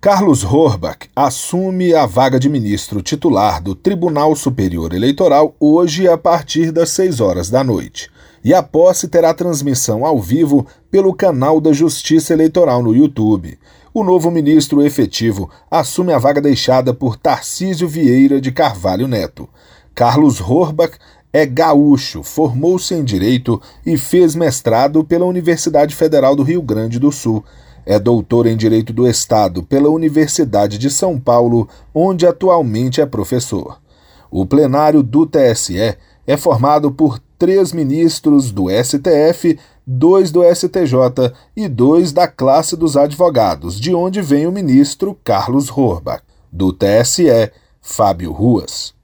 Carlos Horbach assume a vaga de ministro titular do Tribunal Superior Eleitoral hoje a partir das 6 horas da noite. E a posse terá transmissão ao vivo pelo canal da Justiça Eleitoral no YouTube. O novo ministro efetivo assume a vaga deixada por Tarcísio Vieira de Carvalho Neto. Carlos Horbach é gaúcho, formou-se em Direito e fez mestrado pela Universidade Federal do Rio Grande do Sul. É doutor em Direito do Estado pela Universidade de São Paulo, onde atualmente é professor. O plenário do TSE é formado por três ministros do STF, dois do STJ e dois da classe dos advogados, de onde vem o ministro Carlos Horbach. Do TSE, Fábio Ruas.